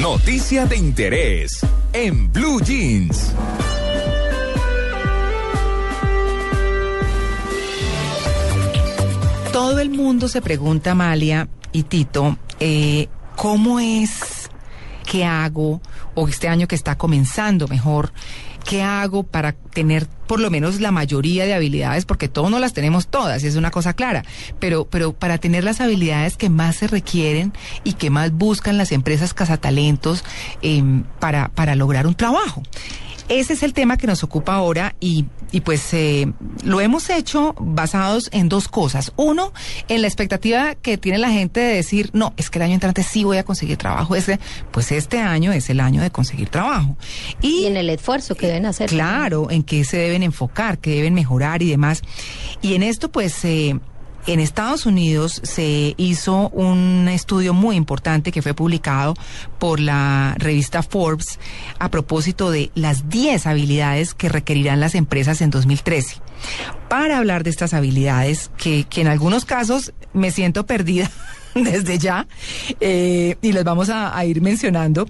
Noticia de interés en Blue Jeans. Todo el mundo se pregunta, Amalia y Tito, eh, ¿cómo es qué hago, o este año que está comenzando mejor, qué hago para tener por lo menos la mayoría de habilidades, porque todos no las tenemos todas, es una cosa clara, pero, pero para tener las habilidades que más se requieren y que más buscan las empresas cazatalentos eh, para, para lograr un trabajo. Ese es el tema que nos ocupa ahora y, y pues eh, lo hemos hecho basados en dos cosas. Uno, en la expectativa que tiene la gente de decir, no, es que el año entrante sí voy a conseguir trabajo. Ese, pues este año es el año de conseguir trabajo. Y, y en el esfuerzo que deben hacer. Claro, en qué se deben enfocar, qué deben mejorar y demás. Y en esto pues... Eh, en Estados Unidos se hizo un estudio muy importante que fue publicado por la revista Forbes a propósito de las 10 habilidades que requerirán las empresas en 2013. Para hablar de estas habilidades, que, que en algunos casos me siento perdida desde ya eh, y las vamos a, ir mencionando.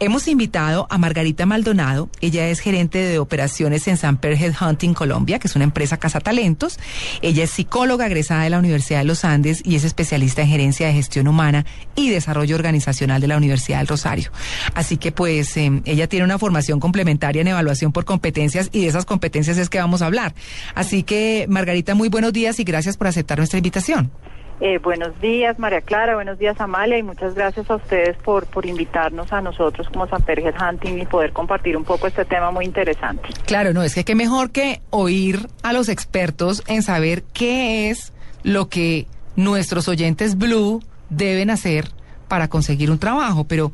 Hemos invitado a Margarita Maldonado, ella es gerente de operaciones en Samper Headhunting Colombia, que es una empresa cazatalentos. Ella es psicóloga egresada de la Universidad de los Andes y es especialista en gerencia de gestión humana y desarrollo organizacional de la Universidad del Rosario. Así que pues eh, ella tiene una formación complementaria en evaluación por competencias y de esas competencias es que vamos a hablar. Así que Margarita, muy buenos días y gracias por aceptar nuestra invitación. Eh, buenos días, María Clara, buenos días, Amalia, y muchas gracias a ustedes por, por invitarnos a nosotros como Samper Hunting y poder compartir un poco este tema muy interesante. Claro, no, es que qué mejor que oír a los expertos en saber qué es lo que nuestros oyentes Blue deben hacer para conseguir un trabajo, pero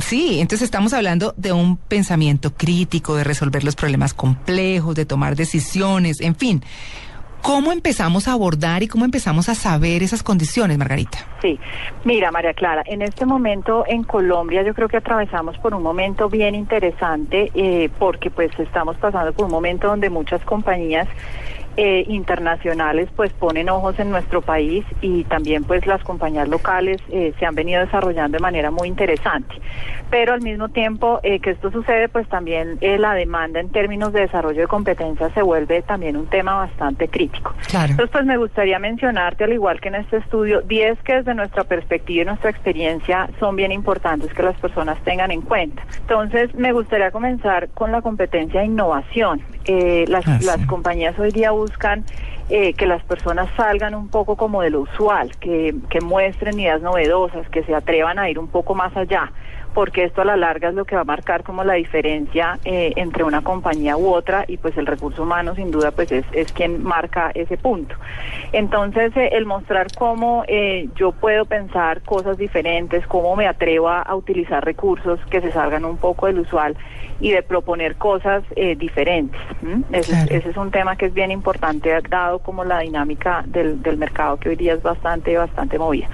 sí, entonces estamos hablando de un pensamiento crítico, de resolver los problemas complejos, de tomar decisiones, en fin. ¿Cómo empezamos a abordar y cómo empezamos a saber esas condiciones, Margarita? Sí, mira, María Clara, en este momento en Colombia yo creo que atravesamos por un momento bien interesante eh, porque pues estamos pasando por un momento donde muchas compañías eh, internacionales pues ponen ojos en nuestro país y también pues las compañías locales eh, se han venido desarrollando de manera muy interesante. Pero al mismo tiempo eh, que esto sucede pues también eh, la demanda en términos de desarrollo de competencias se vuelve también un tema bastante crítico. Claro. Entonces pues me gustaría mencionarte al igual que en este estudio 10 que desde nuestra perspectiva y nuestra experiencia son bien importantes que las personas tengan en cuenta. Entonces me gustaría comenzar con la competencia de innovación. las, ah, sí. las compañías hoy día buscan eh, que las personas salgan un poco como de lo usual, que, que muestren ideas novedosas, que se atrevan a ir un poco más allá porque esto a la larga es lo que va a marcar como la diferencia eh, entre una compañía u otra y pues el recurso humano sin duda pues es, es quien marca ese punto. Entonces eh, el mostrar cómo eh, yo puedo pensar cosas diferentes, cómo me atrevo a, utilizar recursos que se salgan un poco del usual y de proponer cosas eh, diferentes. Ese, claro. ese, es un tema que es bien importante dado como la dinámica del, del mercado que hoy día es bastante, bastante movida.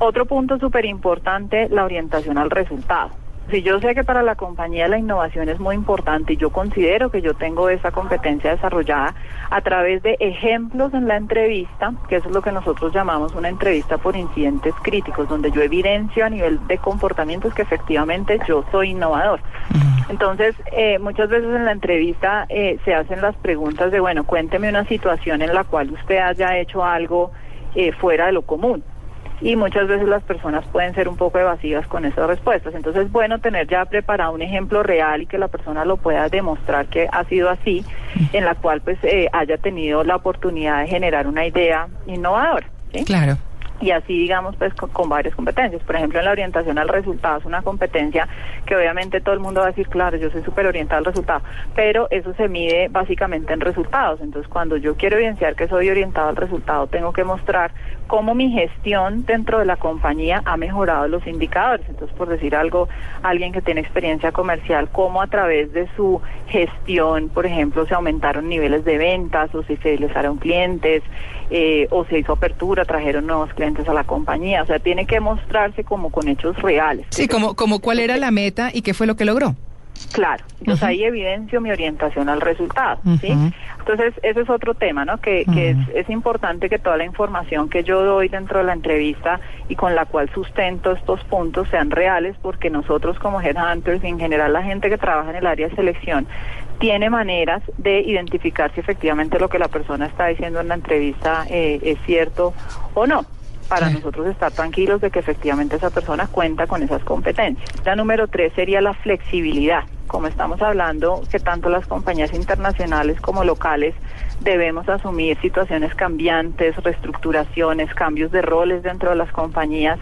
Otro punto súper importante, la orientación al resultado. Si yo sé que para la compañía la innovación es muy importante y yo considero que yo tengo esa competencia desarrollada a través de ejemplos en la entrevista, que eso es lo que nosotros llamamos una entrevista por incidentes críticos, donde yo evidencio a nivel de comportamientos que efectivamente yo soy innovador. Entonces, eh, muchas veces en la entrevista eh, se hacen las preguntas de, bueno, cuénteme una situación en la cual usted haya hecho algo eh, fuera de lo común y muchas veces las personas pueden ser un poco evasivas con esas respuestas. Entonces es bueno tener ya preparado un ejemplo real y que la persona lo pueda demostrar que ha sido así, en la cual pues eh, haya tenido la oportunidad de generar una idea innovadora. Claro. Y así digamos pues con, con, varias competencias. Por ejemplo, en la orientación al resultado es una competencia que obviamente todo el mundo va a decir, claro, yo soy súper orientado al resultado, pero eso se mide básicamente en resultados. Entonces, cuando yo quiero evidenciar que soy orientado al resultado, tengo que mostrar cómo mi gestión dentro de la compañía ha mejorado los indicadores. Entonces, por decir algo, alguien que tiene experiencia comercial, cómo a través de su gestión, por ejemplo, se aumentaron niveles de ventas o si se fidelizaron clientes eh, o se hizo apertura, trajeron nuevos clientes a la compañía. O sea, tiene que mostrarse como con hechos reales. Sí, como, como cuál era la meta y qué fue lo que logró. Claro, entonces ahí evidencio mi orientación al resultado, ¿sí? Entonces, ese es otro tema, ¿no? Que, que es, es, importante que toda la información que yo doy dentro de la entrevista y con la cual sustento estos puntos sean reales, porque nosotros como headhunters y en general la gente que trabaja en el área de selección tiene maneras de identificar si efectivamente lo que la persona está diciendo en la entrevista eh, es cierto o no para sí. nosotros estar tranquilos de que efectivamente esa persona cuenta con esas competencias. La número tres sería la flexibilidad. Como estamos hablando, que tanto las compañías internacionales como locales debemos asumir situaciones cambiantes, reestructuraciones, cambios de roles dentro de las compañías.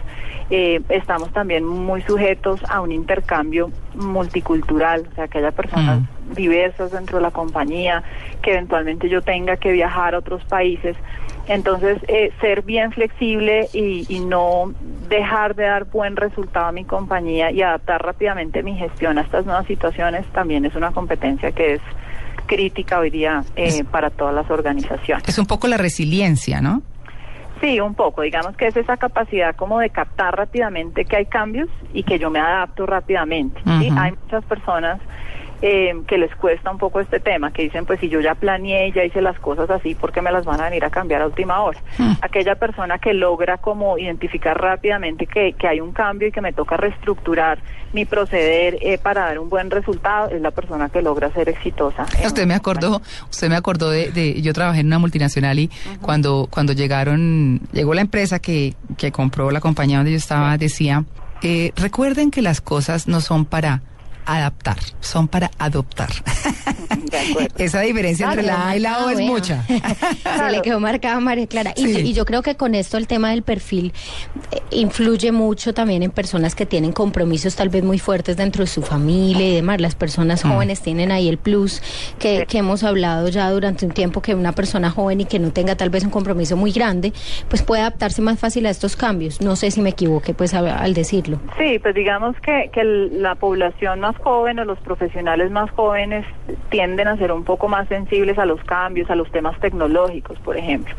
Eh, estamos también muy sujetos a un intercambio multicultural, o sea, que haya personas mm. diversas dentro de la compañía, que eventualmente yo tenga que viajar a otros países. Entonces, eh, ser bien flexible y, y, no dejar de dar buen resultado a mi compañía y adaptar rápidamente mi gestión a estas nuevas situaciones también es una competencia que es crítica hoy día eh, para todas las organizaciones. Es un poco la resiliencia, ¿no? Sí, un poco. Digamos que es esa capacidad como de captar rápidamente que hay cambios y que yo me adapto rápidamente. Uh -huh. ¿sí? Hay muchas personas eh, que les cuesta un poco este tema, que dicen, pues si yo ya planeé, ya hice las cosas así, ¿por qué me las van a venir a cambiar a última hora? Mm. Aquella persona que logra como identificar rápidamente que, que, hay un cambio y que me toca reestructurar mi proceder eh, para dar un buen resultado, es la persona que logra ser exitosa. Usted me acordó, usted me acordó de, de, yo trabajé en una multinacional y uh -huh. cuando, cuando llegaron, llegó la empresa que, que compró la compañía donde yo estaba, decía, eh, recuerden que las cosas no son para adaptar, son para adoptar. Esa diferencia claro, entre la A y la O es mucha. Se le quedó marcada María Clara. Y, sí. y, yo creo que con esto el tema del perfil eh, influye mucho también en personas que tienen compromisos tal vez muy fuertes dentro de su familia y demás. Las personas mm. jóvenes tienen ahí el plus que, que, hemos hablado ya durante un tiempo que una persona joven y que no tenga tal vez un compromiso muy grande, pues puede adaptarse más fácil a estos cambios. No sé si me equivoqué pues a, al decirlo. Sí, pues digamos que, que la población más joven o los profesionales más jóvenes tienden a ser un poco más sensibles a los cambios, a los temas tecnológicos, por ejemplo.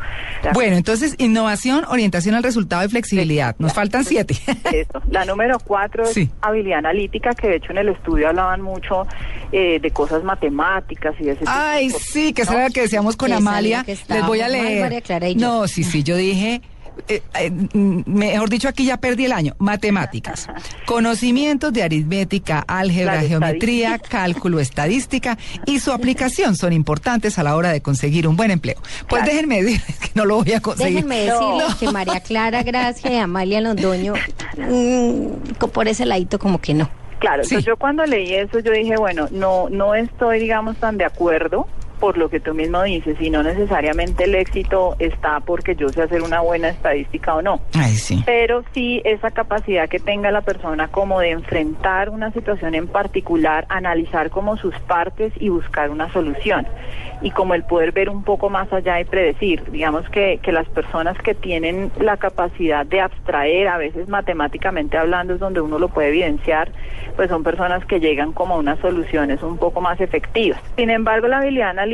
Bueno, entonces, innovación, orientación al resultado y flexibilidad. Nos faltan siete. Eso. La número cuatro es sí. habilidad analítica, que de hecho en el estudio hablaban mucho eh, de cosas matemáticas y de ese Ay, tipo. sí, que esa era la que decíamos con Amalia. Les voy a leer. No, sí, sí, yo dije eh, eh, mejor dicho, aquí ya perdí el año. Matemáticas. Conocimientos de aritmética, álgebra, geometría, cálculo, estadística y su aplicación son importantes a la hora de conseguir un buen empleo. Pues claro. déjenme decir que no lo voy a conseguir. Déjenme decirles no. que María Clara Gracia y Amalia Londoño, mmm, por ese ladito como que no. Claro, sí. entonces yo cuando leí eso yo dije, bueno, no, no estoy, digamos, tan de acuerdo por lo que tú mismo dices, y no necesariamente el éxito está porque yo sé hacer una buena estadística o no. Ay, sí. Pero sí esa capacidad que tenga la persona como de enfrentar una situación en particular, analizar como sus partes y buscar una solución. Y como el poder ver un poco más allá y predecir. Digamos que, que las personas que tienen la capacidad de abstraer, a veces matemáticamente hablando es donde uno lo puede evidenciar, pues son personas que llegan como a unas soluciones un poco más efectivas. Sin embargo, la habilidad analítica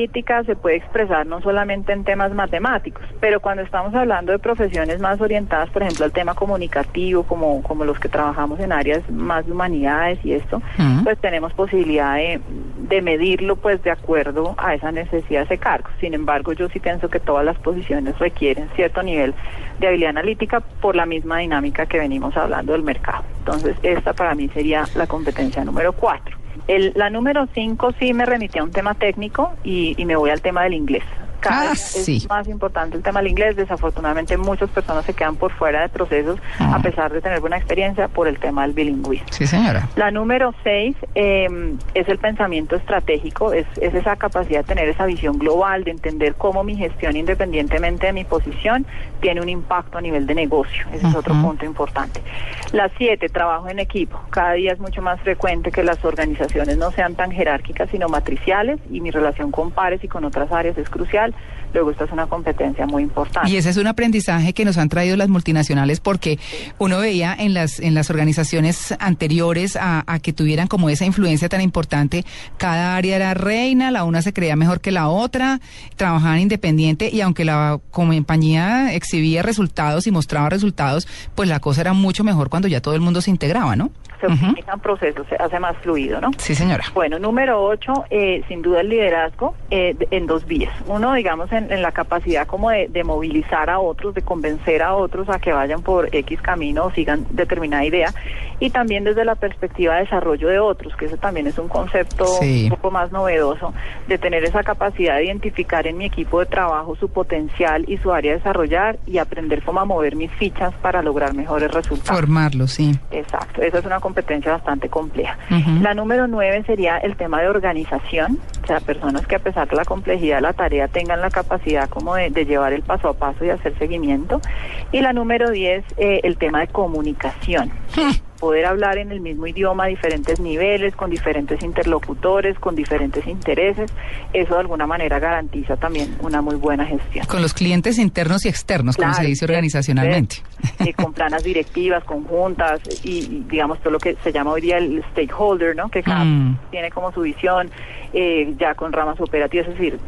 se puede expresar no solamente en temas matemáticos, pero cuando estamos hablando de profesiones más orientadas, por ejemplo, al tema comunicativo, como, como los que trabajamos en áreas más de humanidades y esto, uh -huh. pues tenemos posibilidad de, de, medirlo pues de acuerdo a esa necesidad de ese cargo. Sin embargo, yo sí pienso que todas las posiciones requieren cierto nivel de habilidad analítica por la misma dinámica que venimos hablando del mercado. Entonces, esta para mí sería la competencia número cuatro. El, la número cinco sí me remitía a un tema técnico y, y me voy al tema del inglés cada Ah, vez sí. es más importante el tema del inglés. Desafortunadamente muchas personas se quedan por fuera de procesos Ah. a pesar de tener buena experiencia por el tema del bilingüismo. Sí, señora. La número seis eh, es el pensamiento estratégico, es, es esa capacidad de tener esa visión global, de entender cómo mi gestión, independientemente de mi posición, tiene un impacto a nivel de negocio. Ese es otro punto importante. La siete, trabajo en equipo. Cada día es mucho más frecuente que las organizaciones no sean tan jerárquicas, sino matriciales, y mi relación con pares y con otras áreas es crucial. Luego, esta es una competencia muy importante. Y ese es un aprendizaje que nos han traído las multinacionales porque uno veía en las en las organizaciones anteriores a, a que tuvieran como esa influencia tan importante, cada área era reina, la una se creía mejor que la otra, trabajaban independiente y aunque la compañía exhibía resultados y mostraba resultados, pues la cosa era mucho mejor cuando ya todo el mundo se integraba, ¿no? Se optimizan procesos, se hace más fluido, ¿no? Sí, señora. Bueno, número ocho, eh, sin duda el liderazgo eh, en dos vías. Uno, digamos, en, en la capacidad como de, de movilizar a otros, de convencer a otros a que vayan por X camino o sigan determinada idea. Y también desde la perspectiva de desarrollo de otros, que eso también es un concepto Sí. un poco más novedoso, de tener esa capacidad de identificar en mi equipo de trabajo su potencial y su área de desarrollar y aprender cómo a mover mis fichas para lograr mejores resultados. Formarlo, sí. Exacto, esa es una competencia bastante compleja. La número nueve sería el tema de organización, o sea, personas que a pesar de la complejidad de la tarea tengan la capacidad como de, de llevar el paso a paso y hacer seguimiento. Y la número diez, eh, el tema de comunicación. Poder hablar en el mismo idioma a diferentes niveles, con diferentes interlocutores, con diferentes intereses, eso de alguna manera garantiza también una muy buena gestión. Con los clientes internos y externos, como se Claro, dice organizacionalmente. con planas directivas, conjuntas y, y, digamos todo lo que se llama hoy día el stakeholder, ¿no? Que cada Mm. tiene como su visión eh, ya con ramas operativas, es decir,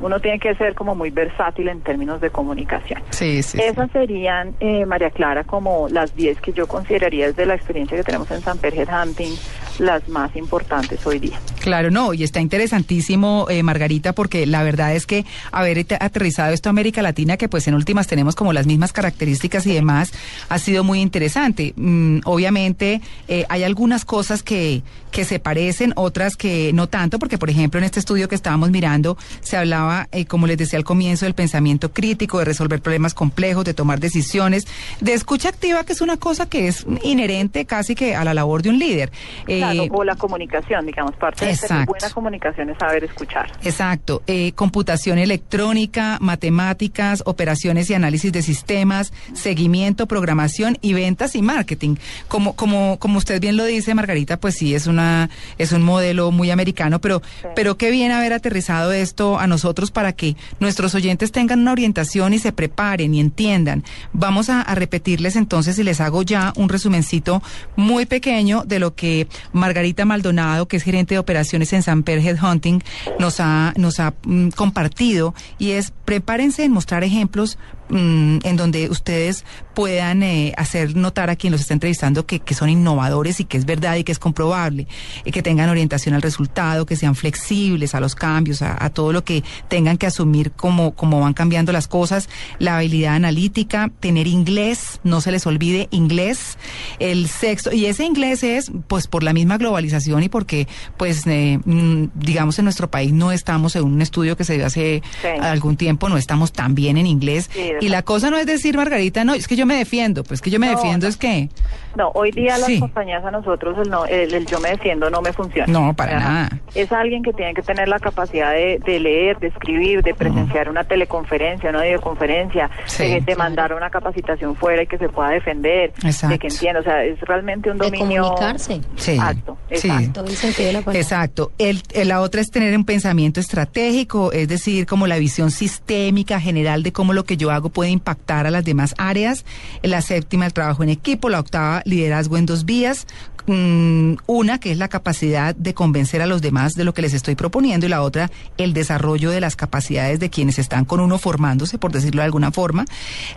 uno tiene que ser como muy versátil en términos de comunicación. Sí, sí. sí. Esas serían, eh, María Clara, como las 10 que yo consideraría desde la experiencia que tenemos en San Pedro Hunting, las más importantes hoy día. Claro, no, y está interesantísimo, eh, Margarita, porque la verdad es que haber te- aterrizado esto a América Latina, que pues en últimas tenemos como las mismas características y demás, ha sido muy interesante. Mm, obviamente eh, hay algunas cosas que, que se parecen, otras que no tanto, porque por ejemplo en este estudio que estábamos mirando se hablaba, eh, como les decía al comienzo, del pensamiento crítico, de resolver problemas complejos, de tomar decisiones, de escucha activa, que es una cosa que es inherente casi que a la labor de un líder. Eh, Claro, o la comunicación, digamos, parte de exacto. buena comunicación es saber escuchar. Exacto. Eh, computación electrónica, matemáticas, operaciones y análisis de sistemas, seguimiento, programación y ventas y marketing. Como, como, como usted bien lo dice, Margarita, pues sí, es una, es un modelo muy americano, pero, Sí. pero qué bien haber aterrizado esto a nosotros para que nuestros oyentes tengan una orientación y se preparen y entiendan. Vamos a, a repetirles entonces y les hago ya un resumencito muy pequeño de lo que Margarita Maldonado, que es gerente de operaciones en Samper Headhunting, nos ha, nos ha mm, compartido y es prepárense en mostrar ejemplos mm, en donde ustedes puedan eh, hacer notar a quien los está entrevistando que, que son innovadores y que es verdad y que es comprobable, eh, que tengan orientación al resultado, que sean flexibles a los cambios, a, a todo lo que tengan que asumir como, como van cambiando las cosas, la habilidad analítica, tener inglés, no se les olvide inglés, el sexto, y ese inglés es pues por la misma globalización y porque pues eh, mm, digamos en nuestro país no estamos en un estudio que se dio hace Sí. algún tiempo, no estamos tan bien en inglés Sí, de y la cosa no es decir Margarita, no, es que yo me defiendo, pues que yo me No, defiendo no. es que No, hoy día las Sí. compañías a nosotros el, no, el, el yo me defiendo no me funciona. No, para nada. Es alguien que tiene que tener la capacidad de, de leer, de escribir, de presenciar una teleconferencia, una videoconferencia, Sí. de, de mandar una capacitación fuera y que se pueda defender, de que entienda. O sea, es realmente un De dominio. comunicarse. Sí, Exacto, sí. exacto. Todo el sentido de la palabra. Exacto. El, el- la otra es tener un pensamiento estratégico, es decir, como la visión sistémica general de cómo lo que yo hago puede impactar a las demás áreas. La séptima, el trabajo en equipo. La octava, liderazgo en dos vías. Mm, una, que es la capacidad de convencer a los demás de lo que les estoy proponiendo. Y la otra, el desarrollo de las capacidades de quienes están con uno formándose, por decirlo de alguna forma.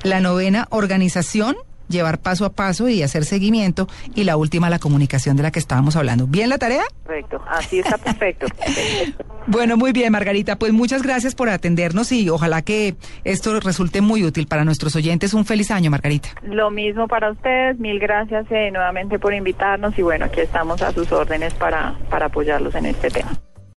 La novena, organización llevar paso a paso y hacer seguimiento. Y la última, la comunicación de la que estábamos hablando. ¿Bien la tarea? Correcto, así está perfecto. Bueno, muy bien, Margarita. Pues muchas gracias por atendernos y ojalá que esto resulte muy útil para nuestros oyentes. Un feliz año, Margarita. Lo mismo para ustedes, mil gracias eh, nuevamente por invitarnos y bueno, aquí estamos a sus órdenes para, para apoyarlos en este tema.